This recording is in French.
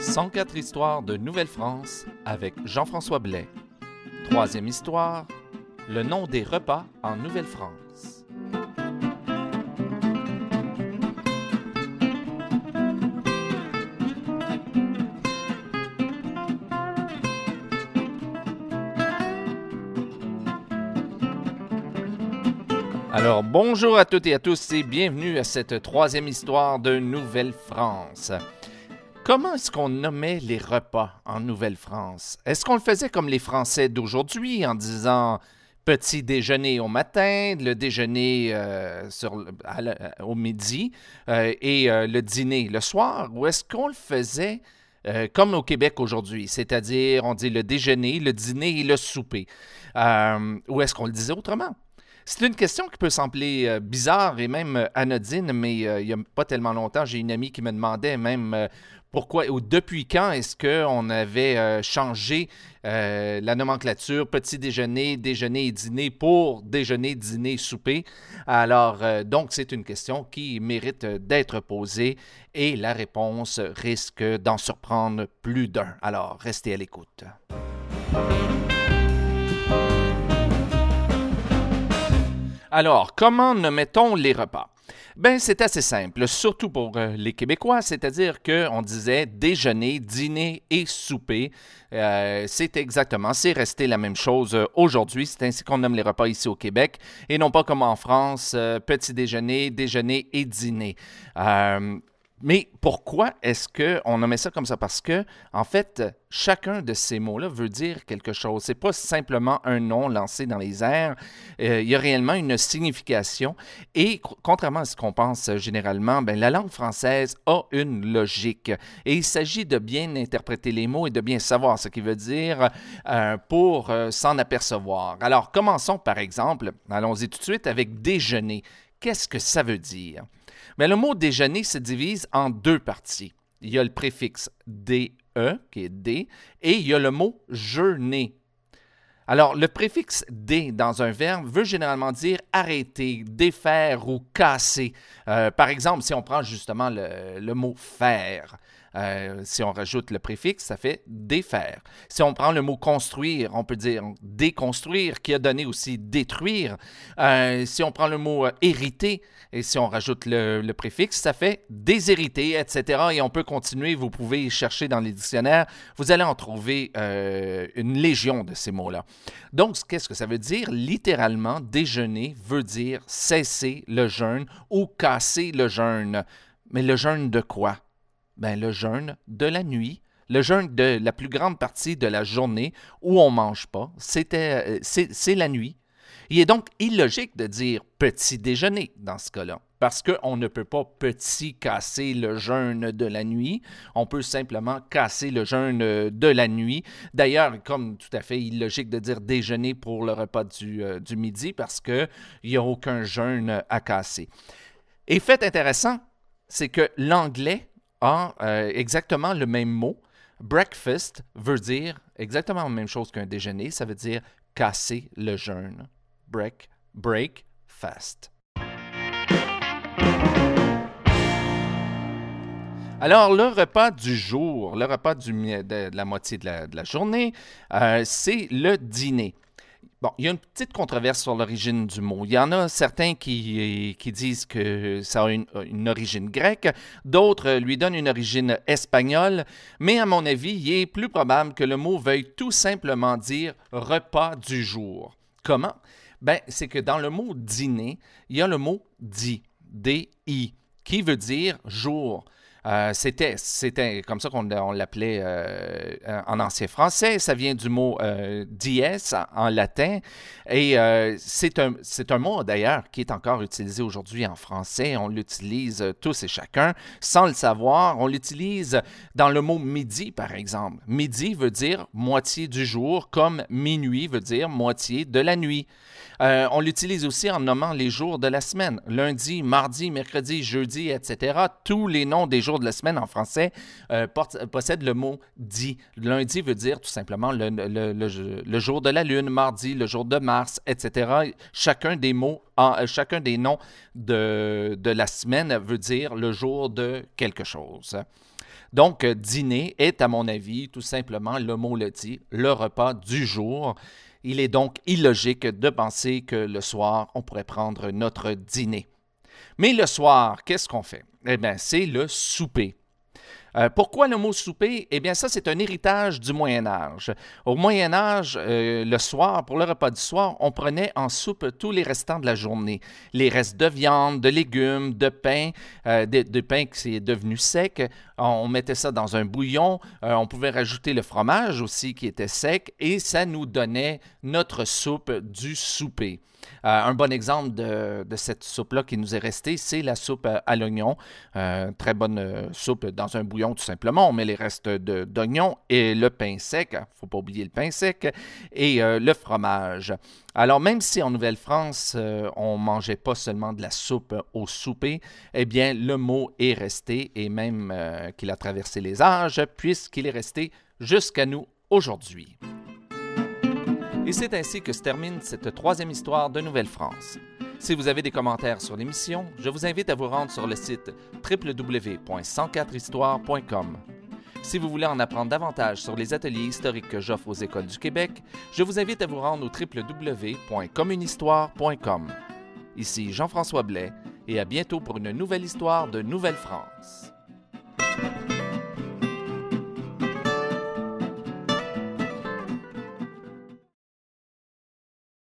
104 histoires de Nouvelle-France avec Jean-François Blais. Troisième histoire, le nom des repas en Nouvelle-France. Alors bonjour à toutes et à tous et bienvenue à cette troisième histoire de Nouvelle-France. Comment est-ce qu'on nommait les repas en Nouvelle-France? Est-ce qu'on le faisait comme les Français d'aujourd'hui en disant petit déjeuner au matin, le déjeuner euh, au midi euh, et euh, le dîner le soir? Ou est-ce qu'on le faisait comme au Québec aujourd'hui, c'est-à-dire on dit le déjeuner, le dîner et le souper? Ou est-ce qu'on le disait autrement? C'est une question qui peut sembler bizarre et même anodine, mais il n'y a pas tellement longtemps, j'ai une amie qui me demandait même pourquoi ou depuis quand est-ce qu'on avait euh, changé euh, la nomenclature petit déjeuner, déjeuner et dîner pour déjeuner, dîner, souper? Alors, euh, donc, c'est une question qui mérite d'être posée et la réponse risque d'en surprendre plus d'un. Alors, restez à l'écoute. Alors, comment nommait-on les repas? Ben, c'est assez simple, surtout pour euh, les Québécois, c'est-à-dire qu'on disait déjeuner, dîner et souper. Euh, c'est exactement, c'est resté la même chose euh, aujourd'hui. C'est ainsi qu'on nomme les repas ici au Québec et non pas comme en France, petit déjeuner, déjeuner et dîner. Mais pourquoi est-ce qu'on nommait ça comme ça? Parce que, en fait, chacun de ces mots-là veut dire quelque chose. C'est pas simplement un nom lancé dans les airs. Euh, il y a réellement une signification. Et co- contrairement à ce qu'on pense euh, généralement, ben, la langue française a une logique. Et il s'agit de bien interpréter les mots et de bien savoir ce qu'il veut dire euh, pour s'en apercevoir. Alors, commençons par exemple, allons-y tout de suite avec déjeuner. Qu'est-ce que ça veut dire? Mais le mot déjeuner se divise en deux parties. Il y a le préfixe DE, qui est D, et il y a le mot jeûner. Alors, le préfixe D dans un verbe veut généralement dire arrêter, défaire ou casser. Euh, par exemple, si on prend justement le mot faire, euh, si on rajoute le préfixe, ça fait défaire. Si on prend le mot construire, on peut dire déconstruire, qui a donné aussi détruire. Euh, si on prend le mot euh, hériter, et si on rajoute le, préfixe, ça fait déshériter, etc. Et on peut continuer, vous pouvez chercher dans les dictionnaires, vous allez en trouver une légion de ces mots-là. Donc, qu'est-ce que ça veut dire? Littéralement, déjeuner veut dire cesser le jeûne ou casser le jeûne. Mais le jeûne de quoi? Ben, le jeûne de la nuit, le jeûne de la plus grande partie de la journée où on mange pas, euh, c'est, la nuit. Il est donc illogique de dire petit déjeuner dans ce cas-là, parce qu'on ne peut pas petit casser le jeûne de la nuit, on peut simplement casser le jeûne de la nuit. D'ailleurs, comme tout à fait illogique de dire déjeuner pour le repas du, euh, du midi, parce qu'il n'y a aucun jeûne à casser. Et fait intéressant, c'est que l'anglais a euh, exactement le même mot. Breakfast veut dire exactement la même chose qu'un déjeuner, ça veut dire casser le jeûne. Break, break, fast. Alors, le repas du jour, le repas de, la moitié de la, de la journée, euh, c'est le dîner. Bon, il y a une petite controverse sur l'origine du mot. Il y en a certains qui, disent que ça a une, une origine grecque, d'autres lui donnent une origine espagnole, mais à mon avis, il est plus probable que le mot veuille tout simplement dire repas du jour. Comment? Ben, c'est que dans le mot dîner, il y a le mot di, D-I, qui veut dire jour. Euh, c'était, c'était comme ça qu'on on l'appelait euh, en ancien français. Ça vient du mot euh, dies en, latin. Et c'est, un, c'est un mot d'ailleurs qui est encore utilisé aujourd'hui en français. On l'utilise tous et chacun sans le savoir. On l'utilise dans le mot midi, par exemple. Midi veut dire moitié du jour, comme minuit veut dire moitié de la nuit. On l'utilise aussi en nommant les jours de la semaine. Lundi, mardi, mercredi, jeudi, etc. Tous les noms des jours de la semaine en français euh, possèdent le mot dit. Lundi veut dire tout simplement le, jour de la lune, mardi, le jour de Mars, etc. Chacun des mots, euh, chacun des noms de, de la semaine veut dire le jour de quelque chose. Donc, dîner est, à mon avis, tout simplement, le mot le dit, le repas du jour. Il est donc illogique de penser que le soir, on pourrait prendre notre dîner. Mais le soir, qu'est-ce qu'on fait? Eh bien, c'est le souper. Euh, pourquoi le mot souper? Eh bien, ça, c'est un héritage du Moyen Âge. Au Moyen Âge, euh, le soir, pour le repas du soir, on prenait en soupe tous les restants de la journée. Les restes de viande, de légumes, de pain, euh, de, pain qui est devenu sec. On mettait ça dans un bouillon. on pouvait rajouter le fromage aussi qui était sec et ça nous donnait notre soupe du souper. Un bon exemple de, cette soupe-là qui nous est restée, c'est la soupe à, l'oignon. Très bonne soupe dans un bouillon, tout simplement. On met les restes d'oignon et le pain sec, ne faut pas oublier le pain sec, et le fromage. Alors, même si en Nouvelle-France, on ne mangeait pas seulement de la soupe au souper, eh bien, le mot est resté, et même qu'il a traversé les âges, puisqu'il est resté jusqu'à nous aujourd'hui. Et c'est ainsi que se termine cette troisième histoire de Nouvelle-France. Si vous avez des commentaires sur l'émission, je vous invite à vous rendre sur le site www.104histoire.com. Si vous voulez en apprendre davantage sur les ateliers historiques que j'offre aux écoles du Québec, je vous invite à vous rendre au www.communhistoire.com. Ici Jean-François Blais et à bientôt pour une nouvelle histoire de Nouvelle-France.